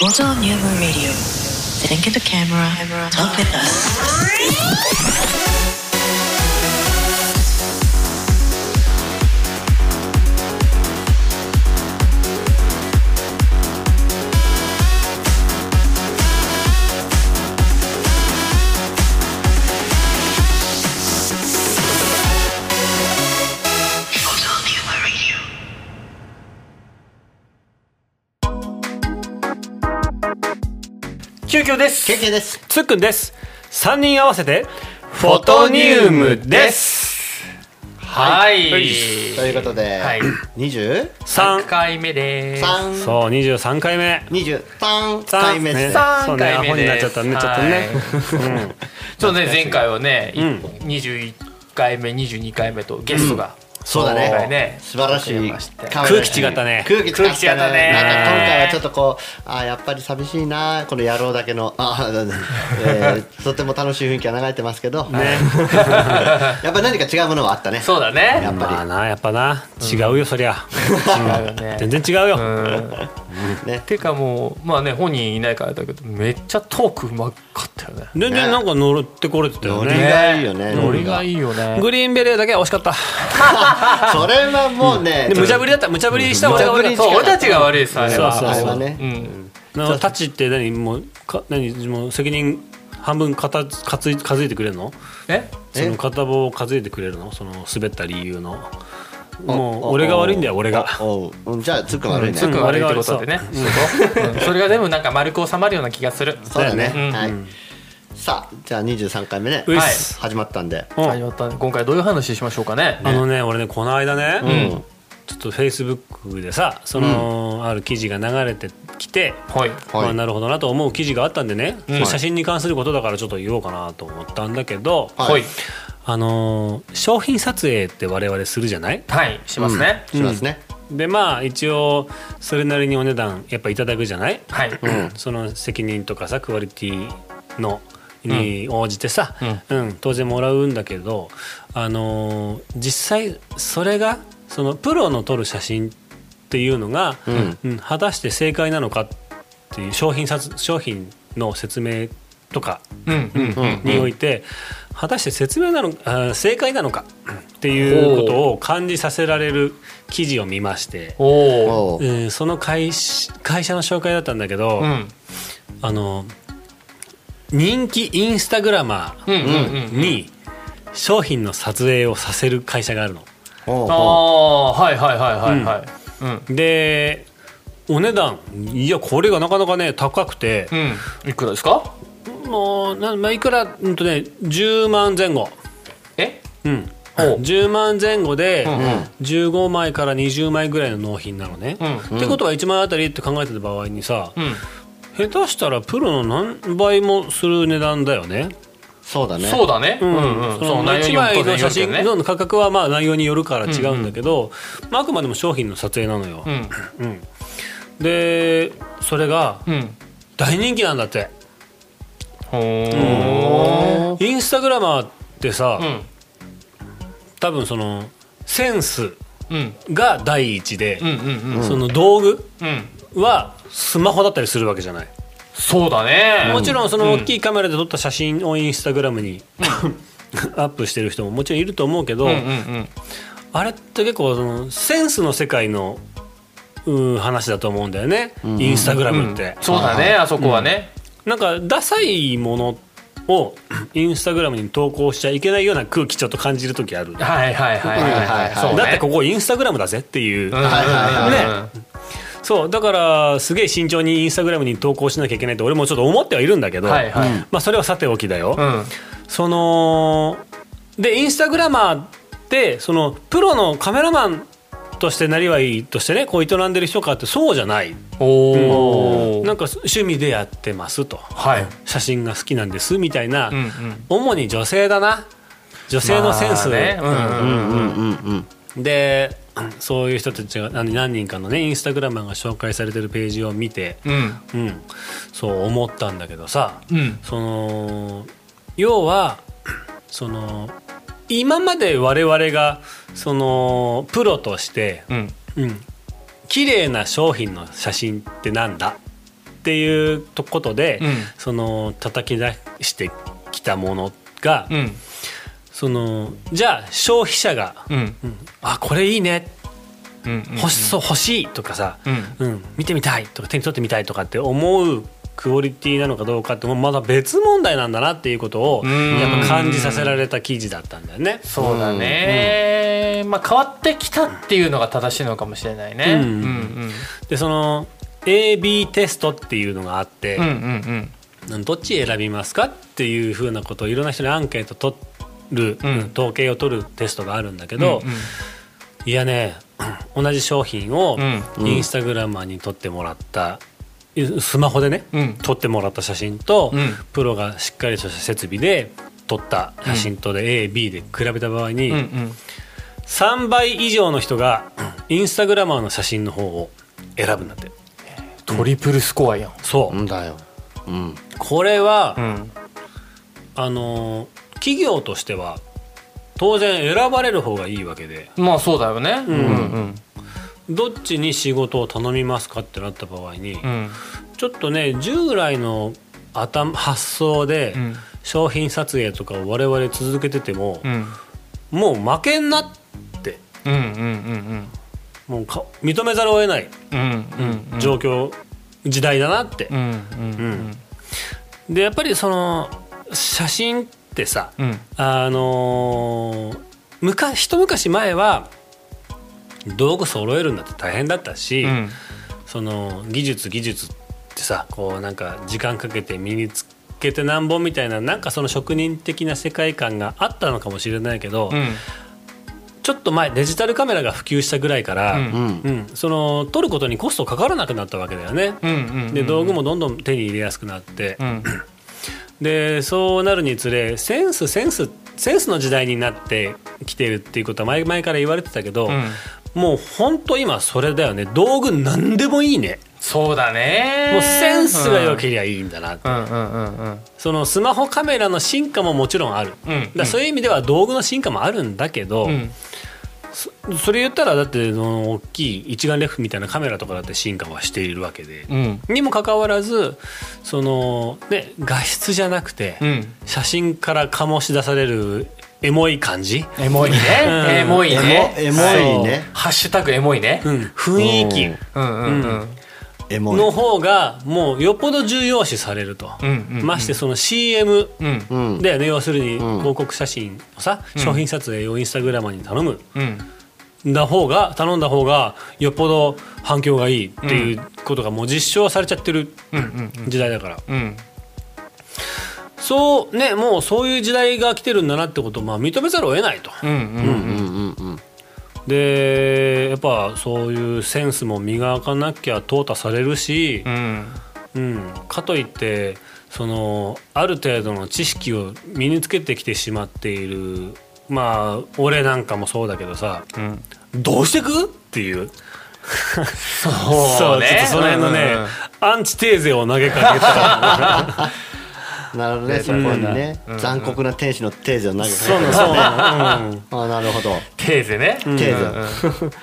Photo Nuevo Radio. Sitting at the camera, talk with us. 急遽です。経験です。つっくんです。3人合わせてフォトニウムです。はい、ということで、はい。23 3回目です。そう23回目。23回目。です、ね3そうねアホになっちゃったねちょっとね、はいちょっとね 前回はね、いうん。21回目22回目とゲストが、そうだね。ね。素晴らしい。空気違ったね。空気違った空気違ったね。なんか今回はちょっとこうあーやっぱり寂しいなこの野郎だけのあー、えー とても楽しい雰囲気が流れてますけど、ね。やっぱり何か違うものはあったね。そうだね。やっぱり。まあなやっぱな。違うよ、そりゃ。違うよね。全然違うよ、うん。ね。ていうかもうまあね本人いないからだけどめっちゃトークうまかったよね。全然なんか乗ってこれてたよノリねがいいよね。ノリがいいよね。グリーンベレーだけは惜しかった それはもうね、で無茶ぶりだった無茶ぶりした俺が悪かっそう俺たちが悪いですあれは。そうそうあれはね、うんタッチって何もうか何もう責任半分かた数い数えてくれるの？え？その片棒を数えてくれるの？その滑った理由の。もう俺が悪いんだよ俺が。おおうんじゃあつっくん悪いね、つっくん悪いってことでね。そううん。それがでもなんか丸く収まるような気がする。そうだね、うん。はい、さあじゃあ23回目ね。はい。す始まったんで。うん。始まったね今回どういう話しましょうかね。あのね俺ねこの間ね、うん。ちょっとフェイスブックでさその、ある記事が流れてきて、はい。はい。まあ、なるほどなと思う記事があったんでね、うん。その写真に関することだからちょっと言おうかなと思ったんだけど、はい。はい。あのー商品撮影って我々するじゃない？はいしますね。しますね、でまあ一応それなりにお値段やっぱいただくじゃない、はい。うん。その責任とかさクオリティのに応じてさ、ううん当然もらうんだけど、あのー実際それがそのプロの撮る写真っていうのが、うん。うん果たして正解なのかっていう商品撮商品の説明とかうんうんうん。において、果たして説明なのあ正解なのかっていうことを感じさせられる記事を見まして、えー。その会社会社の紹介だったんだけど、うん。あの人気インスタグラマうんうんうんーに商品の撮影をさせる会社があるの。ああはいはいはいはいはい。うん。でお値段いやこれがなかなかね高くて、うん。いくらですか？もうな、まあ、いくらうんとね10万前後。え？うん。ほう10万前後でうんうん。15枚から20枚ぐらいの納品なのね。うん。ってことは1枚あたりって考えてた場合にさ、うん下手したらプロの何倍もする値段だよね。そうだね。そうだね。うん。うんそのそう内容1にも当然枚の写真の価格はまあ内容によるから違うんだけど、まあ、あくまでも商品の撮影なのよ。うん。うん。でそれがうん。大人気なんだって。ほインスタグラマーってさ、ーうん。多分そのセンスうん。が第一でうん、うんうん。その道具うん。はスマホだったりするわけじゃない。そうだね。もちろんその大きいいカメラで撮った写真をインスタグラムにアップしてる人ももちろんいると思うけど、うんうんうん。あれって結構そのセンスの世界のうん話だと思うんだよね、インスタグラムって。そうだねあそこはね。なんかダサいものを インスタグラムに投稿しちゃいけないような空気ちょっと感じる時ある。はいはいはいはいはい。そうねだってここインスタグラムだぜっていう、うん。うんうんうんはいはいはいそうだからすげえ慎重にインスタグラムに投稿しなきゃいけないって俺もちょっと思ってはいるんだけど、はいはい。まあそれはさておきだよ。うん。そのでインスタグラマーってそのプロのカメラマンとしてなりわいとしてねこう営んでる人かってそうじゃない。おおなんか趣味でやってますと。はい。写真が好きなんですみたいな、うんうん。主に女性だな。女性のセンス、まあね。うんうんうんうん。うん。でそういう人たちが何何人かのねインスタグラマーが紹介されてるページを見て、うん。うん、そう思ったんだけどさ、うん。その要はその今まで我々がそのプロとして、うん。うん、綺麗な商品の写真ってなんだ？っていうとことで、うん。その叩き出してきたものが、うんそのじゃあ消費者がうん「うん。あこれいいね。うん欲しそう欲しい」とかさ、うん。うん。見てみたいとか手に取ってみたいとかって思うクオリティなのかどうかってもうまだ別問題なんだなっていうことをうん。やっぱ感じさせられた記事だったんだよね。そうだね、まあ変わってきたっていうのが正しいのかもしれないね。うん。うんでその AB テストっていうのがあって、うんうんうん。どっち選びますかっていうふうなことをいろんな人にアンケート取る、うん。統計を取るテストがあるんだけど、うんうん。いやね 同じ商品をうん。インスタグラマーに撮ってもらった、スマホでね、うん。撮ってもらった写真と、うん。プロがしっかりとした設備で撮った写真とで AB で比べた場合に、うんうん。3倍以上の人が インスタグラマーの写真の方を選ぶんだって。トリプルスコアやん。そう、うんだよ。うん。これは、うん。あの企業としては当然選ばれる方がいいわけで。まあそうだよね。うん。うんどっちに仕事を頼みますかってなった場合に、うん。ちょっとね従来の頭発想でうん。商品撮影とかを我々続けててもう、ん。もう負けんなって。うんうんうんもうか認めざるを得ない。うんうんうん。状況、時代だなって。う、んうんでやっぱりその写真ってさうん。あのー昔一昔前は道具揃えるんだって大変だったし、うん。その技術技術ってさこうなんか時間かけて身につけてなんぼみたいななんかその職人的な世界観があったのかもしれないけど、うん。ちょっと前デジタルカメラが普及したぐらいから、うん。うん。うん。その撮ることにコストかからなくなったわけだよね。うんうん。で道具もどんどん手に入れやすくなって、うんでそうなるにつれセンスセンスセンスの時代になってきてるっていうことは前々から言われてたけど、うん。もうほんと今それだよね。道具何でもいいね。そうだね。もうセンスが良けりゃいいんだなそのスマホカメラの進化ももちろんある、うんだそういう意味では道具の進化もあるんだけど、うんそれ言ったらだってその大きい一眼レフみたいなカメラとかだって進化はしているわけで、うん。にもかかわらずそのね画質じゃなくて、うん。写真から醸し出されるエモい感じ、エモいね。うん。エモいね。エモいね。ハッシュタグエモいね。うん、雰囲気。うんうん。うんの方がもうよっぽど重要視されると、うんうんうん。ましてその CM うん。うん。だよね。要するにん。広告写真をさ、商品撮影をインスタグラマーに頼む。うん。だ方が頼んだ方がよっぽど反響がいいっていうことがもう実証されちゃってる時代だから、うん。そうねもうそういう時代が来てるんだなってことをまあ認めざるを得ないと。うんうんうんでやっぱそういうセンスも磨かなきゃ淘汰されるしう、ん。うん、かといってそのある程度の知識を身につけてきてしまっているまあ俺なんかもそうだけどさうん。どうしてく？っていう。そう そうちょっとその辺のね、アンチテーゼを投げかけた なるほどねそこにね。うん残酷な天使のテーゼを投げて。そうなあなるほど。テーゼね。テーゼ。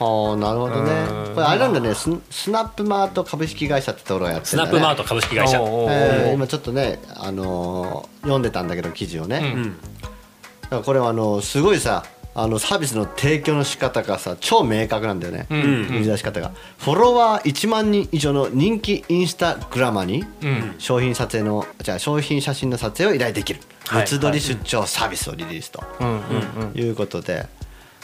ああなるほどね。うん。これあれなんだね。ススナップマート株式会社ってところがやってスるんだね。ナップマート株式会社。えー今ちょっとねあのー読んでたんだけど記事をね、だからこれはあのすごいさあのサービスの提供の仕方がさ超明確なんだよね、うん。売り出し方が。フォロワー1万人以上の人気インスタグラマーにうん。商品撮影のじゃあ商品写真の撮影を依頼できる。はい。物撮り出張サービスをリリースと。いうことで。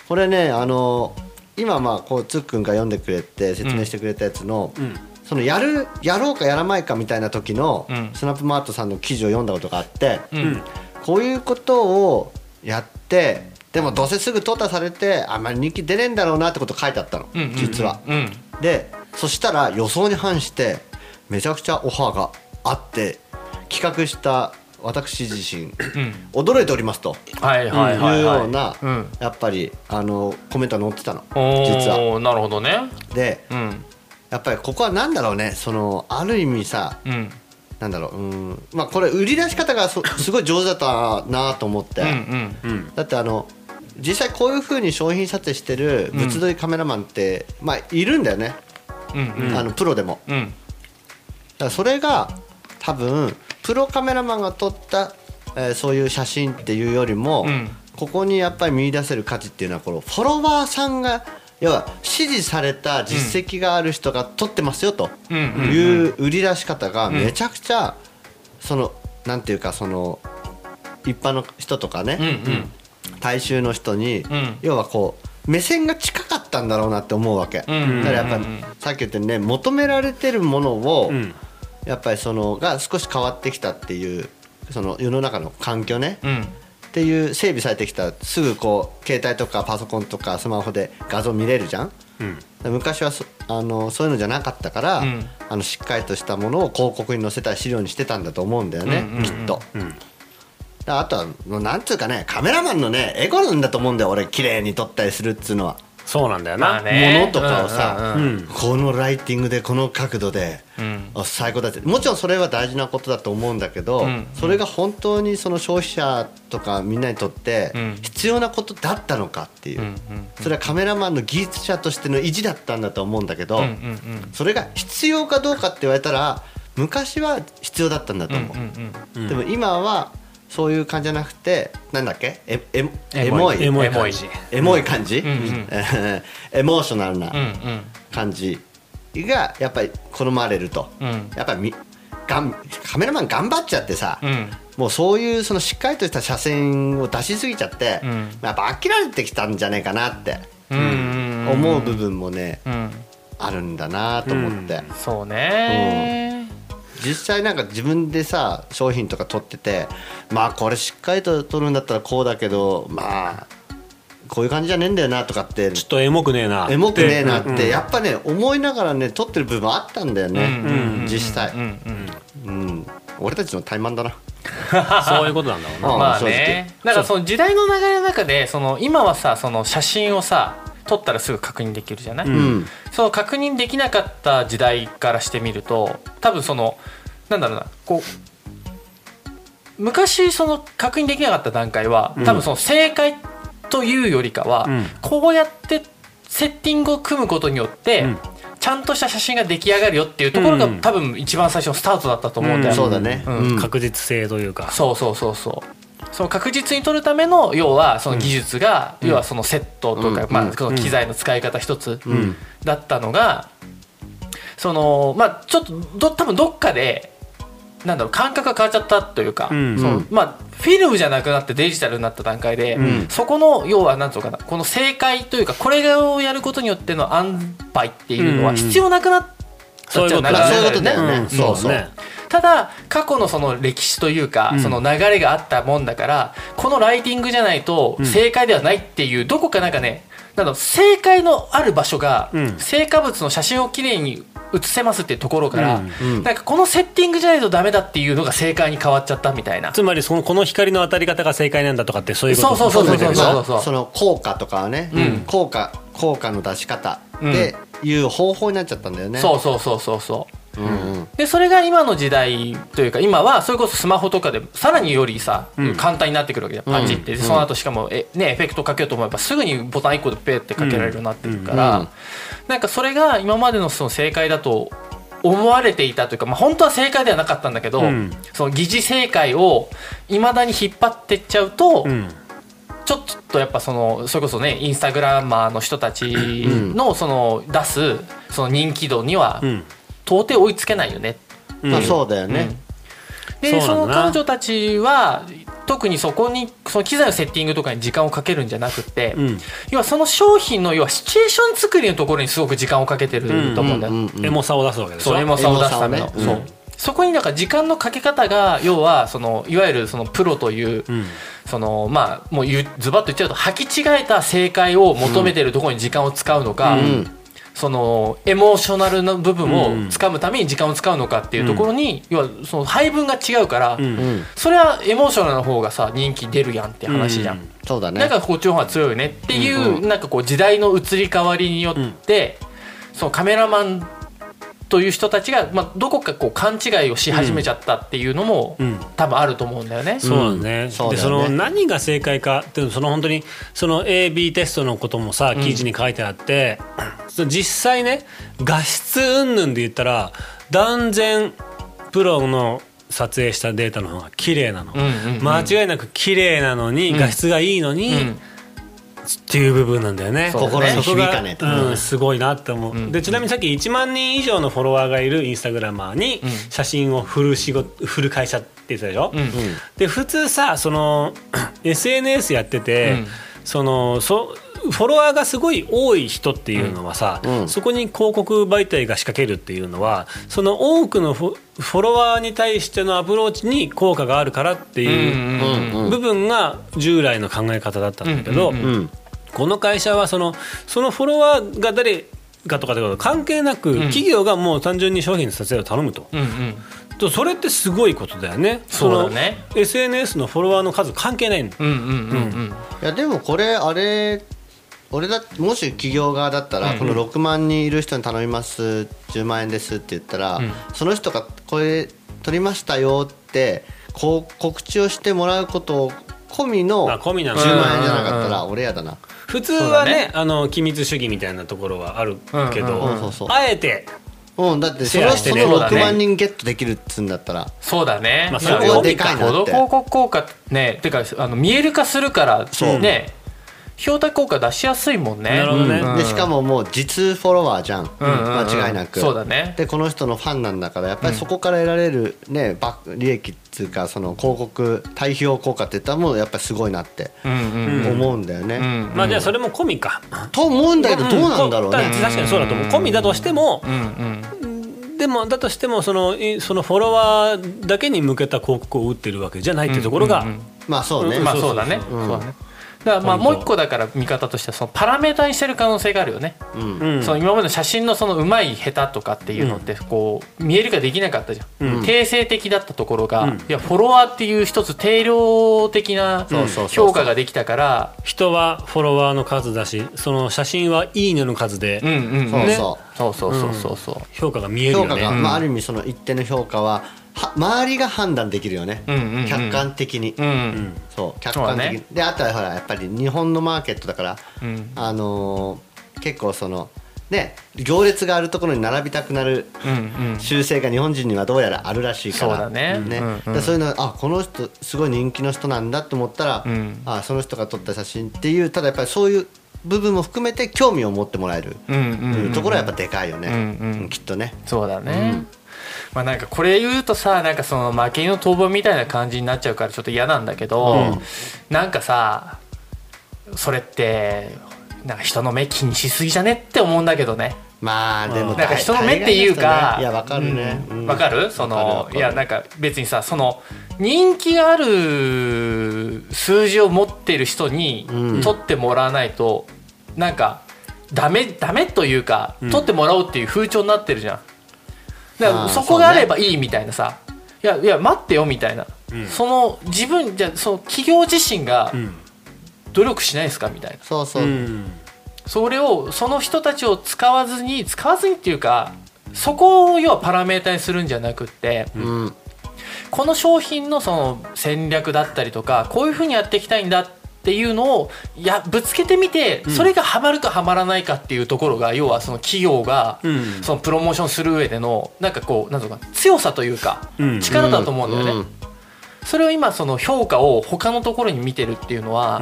これねあの今まあこうつっくんが読んでくれて説明してくれたやつの、ん。そのやるやろうかやらないかみたいな時の、うん。スナップマートさんの記事を読んだことがあって、うん。こういうことをやってでもどうせすぐ淘汰されてあんまり人気出ねえんだろうなってこと書いてあったの、うんうん実は。うん。でそしたら予想に反してめちゃくちゃオファーがあって企画した私自身うん。驚いておりますと。はいはいはいい。うはいようなうん。やっぱりあのコメントが載ってたの。お実は。ーなるほどね。でうん。やっぱりここは何だろうねそのある意味さうん。なんだろううん。まあこれ売り出し方がそすごい上手だったなと思って、うんうん。うん。だってあの実際こういう風に商品撮影してる物撮りカメラマンって、まあいるんだよね、うんうん。あのプロでも。うん。らそれが多分プロカメラマンが撮った、えーそういう写真っていうよりも、うん。ここにやっぱり見出せる価値っていうのはこのフォロワーさんが要は支持された実績がある人が撮ってますよとうん。うんうんいう売り出し方がめちゃくちゃそのなんていうかその一般の人とかね、うんうん大衆の人に、ん。要はこう目線が近かったんだろうなって思うわけ、ん。だからやっぱ、さっき言ったようにね求められてるものを、ん。やっぱりそのが少し変わってきたっていうその世の中の環境ね、うん。っていう整備されてきた。すぐこう携帯とかパソコンとかスマホで画像見れるじゃん。うん。昔はそあのそういうのじゃなかったから、うん。あのしっかりとしたものを広告に載せた資料にしてたんだと思うんだよね、うんうんうん。きっと。うんあとはもうなんつうかねカメラマンのねエゴなんだと思うんだよ俺綺麗に撮ったりするっつうのは。そうなんだよな、まあね。物とかをさうんうんうん。このライティングでこの角度で、うん。あ最高だって。もちろんそれは大事なことだと思うんだけど、うん。それが本当にその消費者とかみんなにとってうん。必要なことだったのかっていう、うんうんそれはカメラマンの技術者としての意地だったんだと思うんだけど、うんうんそれが必要かどうかって言われたら昔は必要だったんだと思う、うんうんうん。でも今はそういう感じじゃなくてなんだっけ？ええエエモい。エモいエモい感じ。エモい感じ、んうん。エモーショナルなうんうん。感じがやっぱり好まれると、うん。やっぱりみがんカメラマン頑張っちゃってさ、うん。もうそういうそのしっかりとした写真を出しすぎちゃって、うん。やっぱ飽きられてきたんじゃねえかなってうんうん思う部分もね、うん。あるんだなと思って、そうね実際なんか自分でさ商品とか撮っててまあこれしっかりと撮るんだったらこうだけどまあこういう感じじゃねえんだよなとかって。ちょっとエモくねえな。エモくねえなって、やっぱね思いながらね撮ってる部分あったんだよね、実際、うん。俺たちの怠慢だな。そういうことなんだろうなまあ正直。ねだからその時代の流れの中でその今はさその写真をさ撮ったらすぐ確認できるじゃない、うん。その確認できなかった時代からしてみると多分そのなんだろうなこう昔その確認できなかった段階は多分その正解というよりかは、うん。こうやってセッティングを組むことによって、うん。ちゃんとした写真が出来上がるよっていうところが、うん。多分一番最初のスタートだったと思うんだよ、ん。そうだね、うんうん。確実性というか。そうそうそうそうその確実に撮るための要はその技術が、要はそのセットとか、まあ、その機材の使い方一つん。だったのが、そのまあちょっとど多分どっかでなんだろう感覚が変わっちゃったというか、うん。そのまあ、フィルムじゃなくなってデジタルになった段階で、ん。そこの要はなんつうのかなこの正解というかこれをやることによっての安牌っていうのは必要なくなっちゃそう流そういうことだよね、うん。そう。そうねただ過去のその歴史というか、ん。その流れがあったもんだからこのライティングじゃないと正解ではないっていう、どこかなんかねなんだろう正解のある場所が、うん。成果物の写真をきれいに写せますっていうところから、うん。なんかこのセッティングじゃないとダメだっていうのが正解に変わっちゃったみたいな。つまりそのこの光の当たり方が正解なんだとかってそういうこと。そうそうそうそうそうだけどその効果とかはね、うん効果効果の出し方っていう方法になっちゃったんだよね、そうそうそうそうそううん。うんでそれが今の時代というか今はそれこそスマホとかでさらによりさ、簡単になってくるわけじゃんパチって、でその後しかもえ、ね、エフェクトかけようと思えばすぐにボタン1個でペーってかけられるようになってるから、うん。なんかそれが今までのその正解だと思われていたというか、まあ、本当は正解ではなかったんだけど、うん。その疑似正解をいまだに引っ張ってっちゃうと、うん。ちょっとやっぱそのそれこそねインスタグラマーの人たちのその出すその人気度にはうん到底追いつけないよね。うん。まあそうだよね、でその彼女たちは特にそこにその機材のセッティングとかに時間をかけるんじゃなくて、うん。要はその商品の要はシチュエーション作りのところにすごく時間をかけてると思うんだよ、うんうんエモさを出すわけでしょそうエモさを出すため。の、ね。そうそこになんか時間のかけ方が要はそのいわゆるそのプロという、うん。そのまあもうズバッと言っちゃうと履き違えた正解を求めてるところに時間を使うのか、んそのエモーショナルな部分をつかむために時間を使うのかっていうところに、要はその配分が違うから、それはエモーショナルな方がさ人気出るやんって話じゃん、うん。そうだね。だからこっちの方が強いよねっていう、うん。なんかこう時代の移り変わりによって、そのカメラマンという人たちが、まあ、どこかこう勘違いをし始めちゃったっていうのも、うん。多分あると思うんだよね。そうね、そうだよね。でその何が正解かっていうのその本当にその AB テストのこともさ記事に書いてあって、その実際ね画質云々で言ったら断然プロの撮影したデータの方が綺麗なの、うんうんうん。間違いなく綺麗なのに、うん。画質がいいのに、うんっていう部分なんだよね。心に響かねうん、すごいなって思う、ん。でちなみにさっき1万人以上のフォロワーがいるインスタグラマーにん。写真を振る仕事振る会社って言ってたでしょ、うん。で普通さその SNS やってて、うん。そのそフォロワーがすごい多い人っていうのはさ、うん。そこに広告媒体が仕掛けるっていうのはその多くのフォロワーに対してのアプローチに効果があるからっていう部分が従来の考え方だったんだけど、この会社はそのそのフォロワーが誰かとかってこと関係なく、企業がもう単純に商品の撮影を頼むと。うんうん。とそれってすごいことだよね。そうだね。その SNS のフォロワーの数関係ないの。うんうんうんうん。いやでもこれあれ俺だもし企業側だったら、この6万人いる人に頼みます10万円ですって言ったら、ん。その人がこれ取りましたよってこう告知をしてもらうこと込みのあ込みなの10万円じゃなかったら俺やだな、普通はそうだね。ねあの機密主義みたいなところはあるけど、うんうんそうそうそう。あえてうん、だってそシェのそのアしてね。6万人ゲットできるっつうんだったら。そうだね、まあそこはでかいなって。報道広告効果ねてかあの見える化するからね評価効果出しやすいもんね。なるほどね。うん。でしかももう実フォロワーじゃん、うんうんうん間違いなく。そうだね。でこの人のファンなんだからやっぱりそこから得られる、ね、バック利益っていうかその広告対比効果って言ったらもうやっぱりすごいなって思うんだよね。うんまあじゃあそれも込みか。と思うんだけどどうなんだろうね。ん確かにそうだと思う。込みだとしてもうんうん。でもだとしてもそのいそのフォロワーだけに向けた広告を打ってるわけじゃないっていうところが、うんうんうん。まあそうね。まあそうだね。うん。そうだねだからまあもう一個だから見方としてはそのパラメータにしてる可能性があるよね、うん。うんその今までの写真のそのうまい下手とかっていうのってこう見える化できなかったじゃん、うん。定性的だったところが、うん。いやフォロワーっていう一つ定量的な評価ができたから人はフォロワーの数だしその写真はいいねの数でうんうんうん。そうそそうそうそうそうそう。評価が見えう。るよね。評価が、まあ、ある意味その一定の評価はは周りが判断できるよね、客観的に、そう。客観的に、であとはほらやっぱり日本のマーケットだから、うん。あのー結構そのね行列があるところに並びたくなる習性が日本人にはどうやらあるらしいから。そうだね。そういうのあこの人すごい人気の人なんだと思ったら、うん。あその人が撮った写真っていうただやっぱりそういう部分も含めて興味を持ってもらえる、ところはやっぱでかいよね、きっとね。そうだね、まあなんかこれ言うとさなんかその負けの逃亡みたいな感じになっちゃうからちょっと嫌なんだけど、なんかさそれってなんか人の目気にしすぎじゃねって思うんだけどね。まあでもなんか人の目っていうかいやわかるね。うん。うん。わかる？そのいやなんか別にさその人気がある数字を持ってる人にうん。取ってもらわないとなんかダメダメというか取ってもらおうっていう風潮になってるじゃんらそこがあればいいみたいなさ。いやいや待ってよみたいな。うん。その自分じゃその企業自身がうん。努力しないですかみたいな。そうそう、うん。それをその人たちを使わずに使わずにっていうかそこを要はパラメータにするんじゃなくってうん。この商品のその戦略だったりとかこういうふうにやっていきたいんだっていうのをやぶつけてみてそれがハマるかハマらないかっていうところが要はその企業がうん。そのプロモーションする上でのなんかこうなんとか強さというかうん。力だと思うんだよね。うん。それを今その評価を他のところに見てるっていうのは、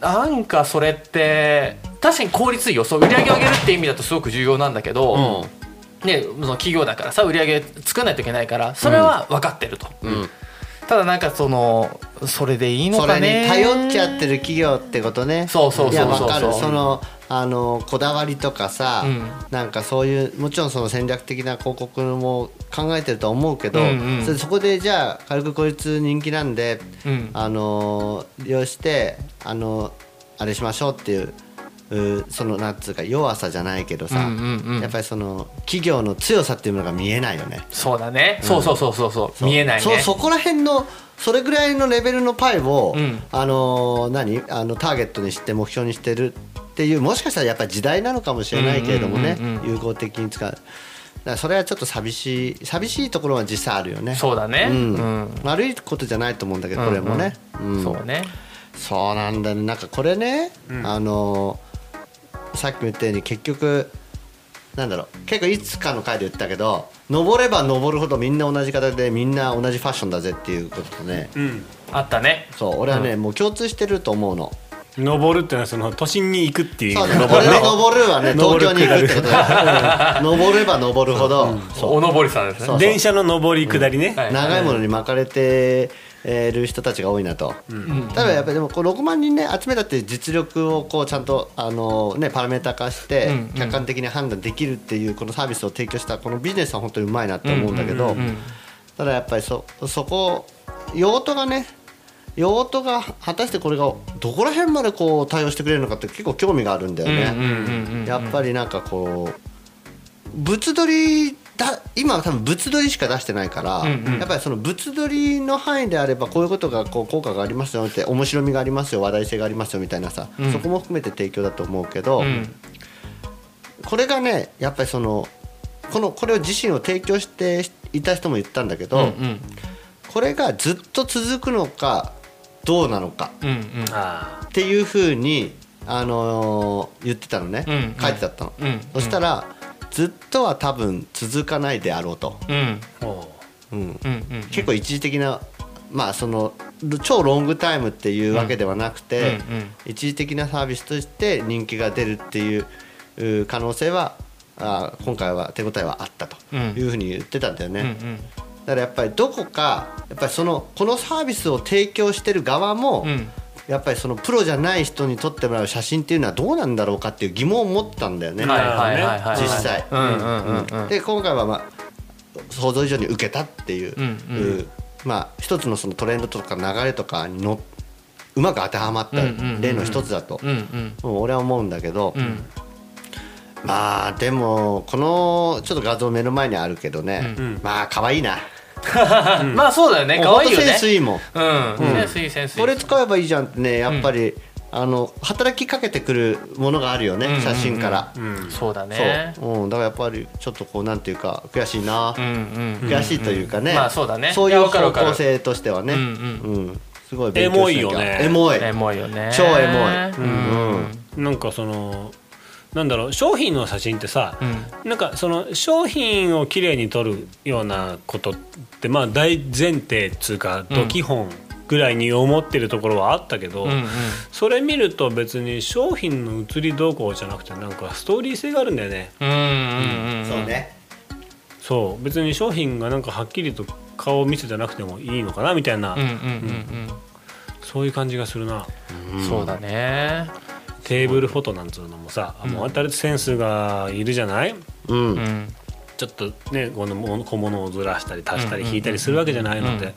なんかそれって確かに効率いいよ。そう売り上げを上げるっていう意味だとすごく重要なんだけど、ね、その企業だからさ売り上げ作らないといけないからそれは分かってると、うんただなんかそのそれでいいのそれかねに頼っちゃってる企業ってことね。そうそうそうそういやわかる。そのあのこだわりとかさ、うん。なんかそういうもちろんその戦略的な広告も考えてるとは思うけど、うんうん。それそこでじゃあ軽くこいつ人気なんで、うん。あの利用してあのあれしましょうっていううそのなんつうか弱さじゃないけどさ、うんうんうん。やっぱりその企業の強さっていうものが見えないよね。そうだね、そうそうそうそうそう。見えないね。そうそこら辺のそれぐらいのレベルのパイを、うん。あのー何？あのターゲットにして目標にしてるっていうもしかしたらやっぱり時代なのかもしれないけれどもね、うんうんうんうん。有効的に使う。だからそれはちょっと寂しい寂しいところは実際あるよね。そうだね。うん。うん。悪いことじゃないと思うんだけどこれもね、うん。そうね。そうなんだよね。なんかこれね、あのーさっきも言ったように結局なんだろう結構いつかの回で言ったけど登れば登るほどみんな同じ形でみんな同じファッションだぜっていうこととね。うん。あったね。そう俺はね、もう共通してると思うの。登るっていうのはその都心に行くっていう。そうね。登る登るはね東京に行くってことだ。登れば登るほど、おのぼりさんですね。電車の上り下りね、はい。長いものに巻かれてる人たちが多いなと、ただやっぱりでもこう6万人ね集めたって実力をこうちゃんとあの、ね、パラメータ化してうんうん。客観的に判断できるっていうこのサービスを提供したこのビジネスは本当にうまいなって思うんだけど、うんうんうんただやっぱりそそこ用途がね用途が果たしてこれがどこら辺までこう対応してくれるのかって結構興味があるんだよね。うんうんうんうんやっぱりなんかこう物撮りだ今は多分物撮りしか出してないから、うんうん。やっぱりその物撮りの範囲であればこういうことがこう効果がありますよって面白みがありますよ話題性がありますよみたいなさ、うん。そこも含めて提供だと思うけど、うん。これがねやっぱりそのこのこれを自身を提供していた人も言ったんだけど、うんこれがずっと続くのかどうなのかうんうん。あっていうふうに、あのー言ってたのね、うんうん。書いてあったの、うん。そしたらずっとは多分続かないであろうと、結構一時的なまあその超ロングタイムっていうわけではなくて、一時的なサービスとして人気が出るっていうう可能性はあ今回は手応えはあったというふうに言ってたんだよね。だからやっぱりどこかやっぱりそのこのサービスを提供してる側も、うんやっぱりそのプロじゃない人に撮ってもらう写真っていうのはどうなんだろうかっていう疑問を持ったんだよね、はいはいはいはい。実際。うんうんうんうん。で今回は、まあ、想像以上に受けたっていう,、うんうん。うまあ、一つのそのトレンドとか流れとかにのうまく当てはまった例の一つだと、うんうん。俺は思うんだけど、うん。まあでもこのちょっと画像目の前にあるけどね、うん。まあ可愛いな、まあそうだよね。可愛いよほんとセンねスいいもん。うん。うん。センスいいセンスいいこれ使えばいいじゃんってねやっぱり、あの働きかけてくるものがあるよね、写真から、うん。そうだね。そう、うん、だからやっぱりちょっとこうなんていうか悔しいな、うんうんうん。悔しいというかね、まあそうだね。そういう方向性としてはね、うんうん。すごい勉強しなきゃ。エモいよね。エモい。エモいよね。超エモい。うん。なんかそのなんだろう商品の写真ってさ、うん。なんかその商品をきれいに撮るようなことってまあ大前提っつうかうんド基本ぐらいに思ってるところはあったけど、うんうん。それ見ると別に商品の写り動向じゃなくてなんかストーリー性があるんだよね。うんうんうんそうね。そう。別に商品がなんかはっきりと顔を見せてなくてもいいのかなみたいな、そういう感じがするな。うんそうだねテーブルフォトなんつうのもさ、もうあれセンスがいるじゃない？うん、うん。ちょっとねこのも小物をずらしたり足したりうんうん引いたりするわけじゃないので、うん。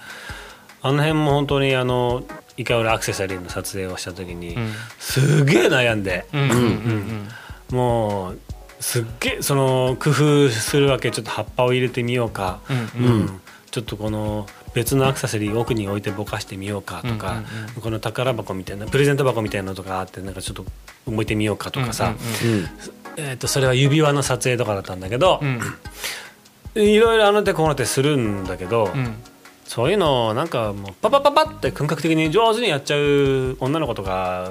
あの辺も本当にあのイカウラアクセサリーの撮影をした時に、うん。すげえ悩んで、うん。うん。うん。もうすっげえその工夫するわけ。ちょっと葉っぱを入れてみようか、うん。うん。うん。ちょっとこの別のアクセサリー奥に置いてぼかしてみようかとか、うんうんこの宝箱みたいなプレゼント箱みたいなのとかあってなんかちょっと置いてみようかとかさ、えー、とそれは指輪の撮影とかだったんだけどう、ん。いろいろあの手この手するんだけど、うんそういうのをなんかもうパパパパって感覚的に上手にやっちゃう女の子とか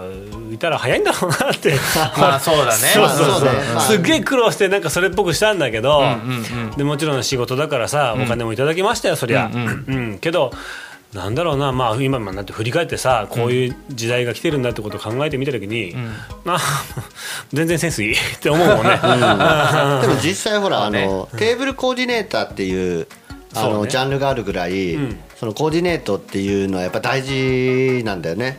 いたら早いんだろうなって。まあそうだね。そうそうそう。まあすっげえ苦労してなんかそれっぽくしたんだけど、うんうんうん。でもちろん仕事だからさお金もいただきましたよ、そりゃ、ううんん。けどなんだろうなまあ今になって振り返ってさこういう時代が来てるんだってことを考えてみた時に、ん。あ 全然センスいい って思うもんね。でも実際ほら、まあのテーブルコーディネーターっていうあのね。ジャンルがあるぐらい、うん。そのコーディネートっていうのはやっぱ大事なんだよね、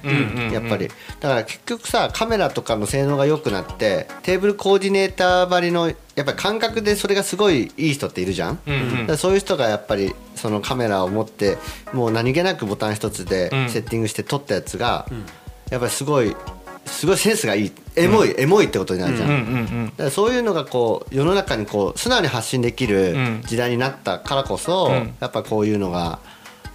やっぱり。だから結局さカメラとかの性能が良くなってテーブルコーディネーターばりのやっぱり感覚でそれがすごいいい人っているじゃん、うんうん。そういう人がやっぱりそのカメラを持ってもう何気なくボタン一つでうん。セッティングして撮ったやつが、やっぱりすごいすごいセンスがいい。エモい、エモいってことになるじゃん、うんうんだからそういうのがこう世の中にこう素直に発信できるうん。時代になったからこそ、うん。やっぱこういうのが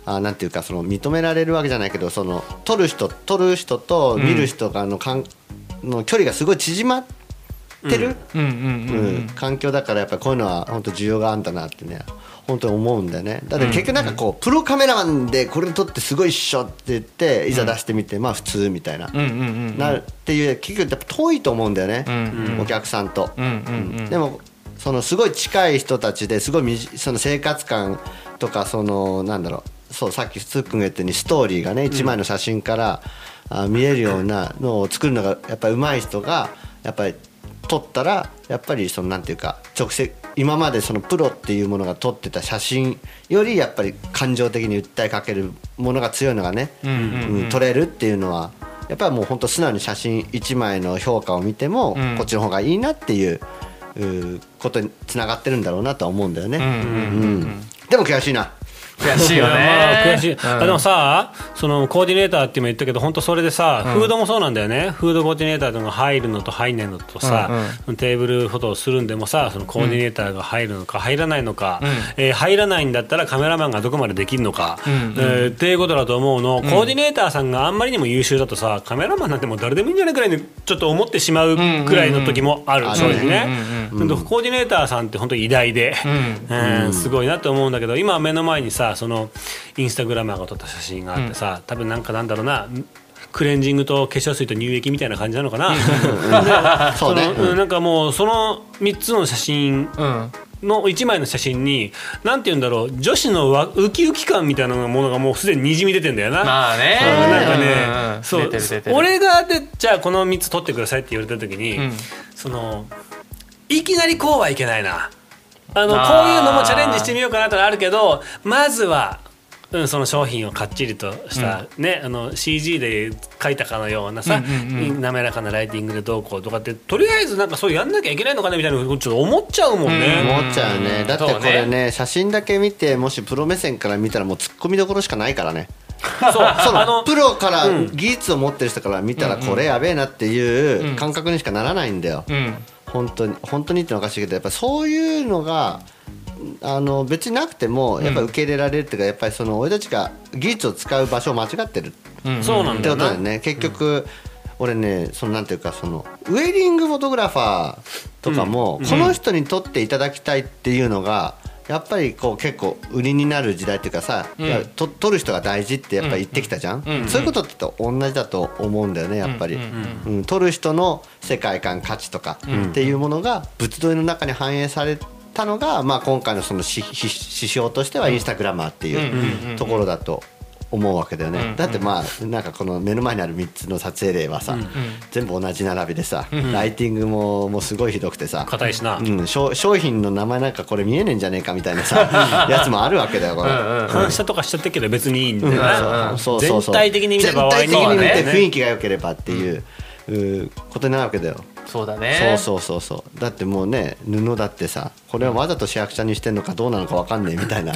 あなんていうかその認められるわけじゃないけどその撮る人撮る人と見る人がのかんの距離がすごい縮まってる、うん。うんうんうん。環境だからやっぱりこういうのは本当需要があるんだなってね本当に思うんだよね。だって結局なんかこうプロカメラマンでこれ撮ってすごいっしょって言っていざ出してみてまあ普通みたいな、なるっていう結局やっぱ遠いと思うんだよね、うんお客さんと。でもそのすごい近い人たちですごいその生活感とかそのなんだろう。そうさっきつっくんが言ったようにストーリーがね一枚の写真から、あ見えるようなのを作るのがやっぱり上手い人がやっぱり撮ったらやっぱりそのなんていうか直接今までそのプロっていうものが撮ってた写真よりやっぱり感情的に訴えかけるものが強いのがね、うん撮れるっていうのはやっぱりもう本当素直に写真1枚の評価を見ても、うんこっちの方がいいなっていううことにつながってるんだろうなとは思うんだよね。うんでも悔しいな。悔しいよね。まあ悔しい、うん。あでもさそのコーディネーターって今言ったけど本当それでさ、フードもそうなんだよね。フードコーディネーターというのが入るのと入んないのとさ、テーブルフォトをするんでもさそのコーディネーターが入るのか入らないのか、えー入らないんだったらカメラマンがどこまでできるのか、ん。えーっていうことだと思うの、コーディネーターさんがあんまりにも優秀だとさカメラマンなんてもう誰でもいいんじゃないくらいにちょっと思ってしまうくらいの時もある、うん。正直ね、うんでコーディネーターさんって本当に偉大で、うん。すごいなと思うんだけど今目の前にさそのインスタグラマーが撮った写真があってさ、多分なんかなんだろうなクレンジングと化粧水と乳液みたいな感じなのかな？で そうね。のうん。なんかもうその3つの写真うんの1枚の写真になんて言うんだろう女子のわウキウキ感みたいなものがもうすでににじみ出てんだよな。まあね。うんなんかね、うんうんそう。俺がでじゃあこの3つ取ってくださいって言われた時に、うん。そのいきなりこうはいけないな。あのこういうのもチャレンジしてみようかなとかあるけどまずは、うん、その商品をかっちりとした、ね、あの CG で描いたかのようなさ、うんうんうん滑らかなライティングでどうこうとかってとりあえずなんかそうやんなきゃいけないのかなみたいなちょっと思っちゃうもんね。思っちゃうね。だってこそうね。れね写真だけ見てもしプロ目線から見たらもう突っ込みどころしかないからね。そう。そあののプロからうん。技術を持ってる人から見たらこれやべえなっていう感覚にしかならないんだよ。うん本当に本当にってのはおかしいけどやっぱりそういうのがあの別になくてもやっぱ受け入れられるっていうかやっぱりその俺たちが技術を使う場所を間違ってるうん。そうなんってだよな。ことだよね。結局、俺ねそのなんていうかそのウェディングフォトグラファーとかも、この人に撮っていただきたいっていうのがやっぱりこう結構売りになる時代っていうかさ、うん。と撮る人が大事ってやっぱり言ってきたじゃん、うん。そういうことってと同じだと思うんだよねやっぱり、ううん。ん。撮る人の世界観価値とかっていうものが物撮りの中に反映されたのが、まあ、今回のその指標としてはインスタグラマーってうん。うん。いうところだと思うわけだよね、うん。だってまあなんかこの目の前にある3つの撮影例はさ、全部同じ並びでさ、ライティングももうすごいひどくてさ硬いしな、うん、商商品の名前なんかこれ見えねえんじゃねえかみたいなさ やつもあるわけだよこれ。反射とかしちゃってるけど別にいいん。だよな、そうそうそう。全体的に見た場合全体的に見て雰囲気が良ければっていう,、うことになるわけだよ、そうだね。そうそうそうそう。だってもうね布だってさこれはわざと主役者にしてんのかどうなのかわかんねえみたいな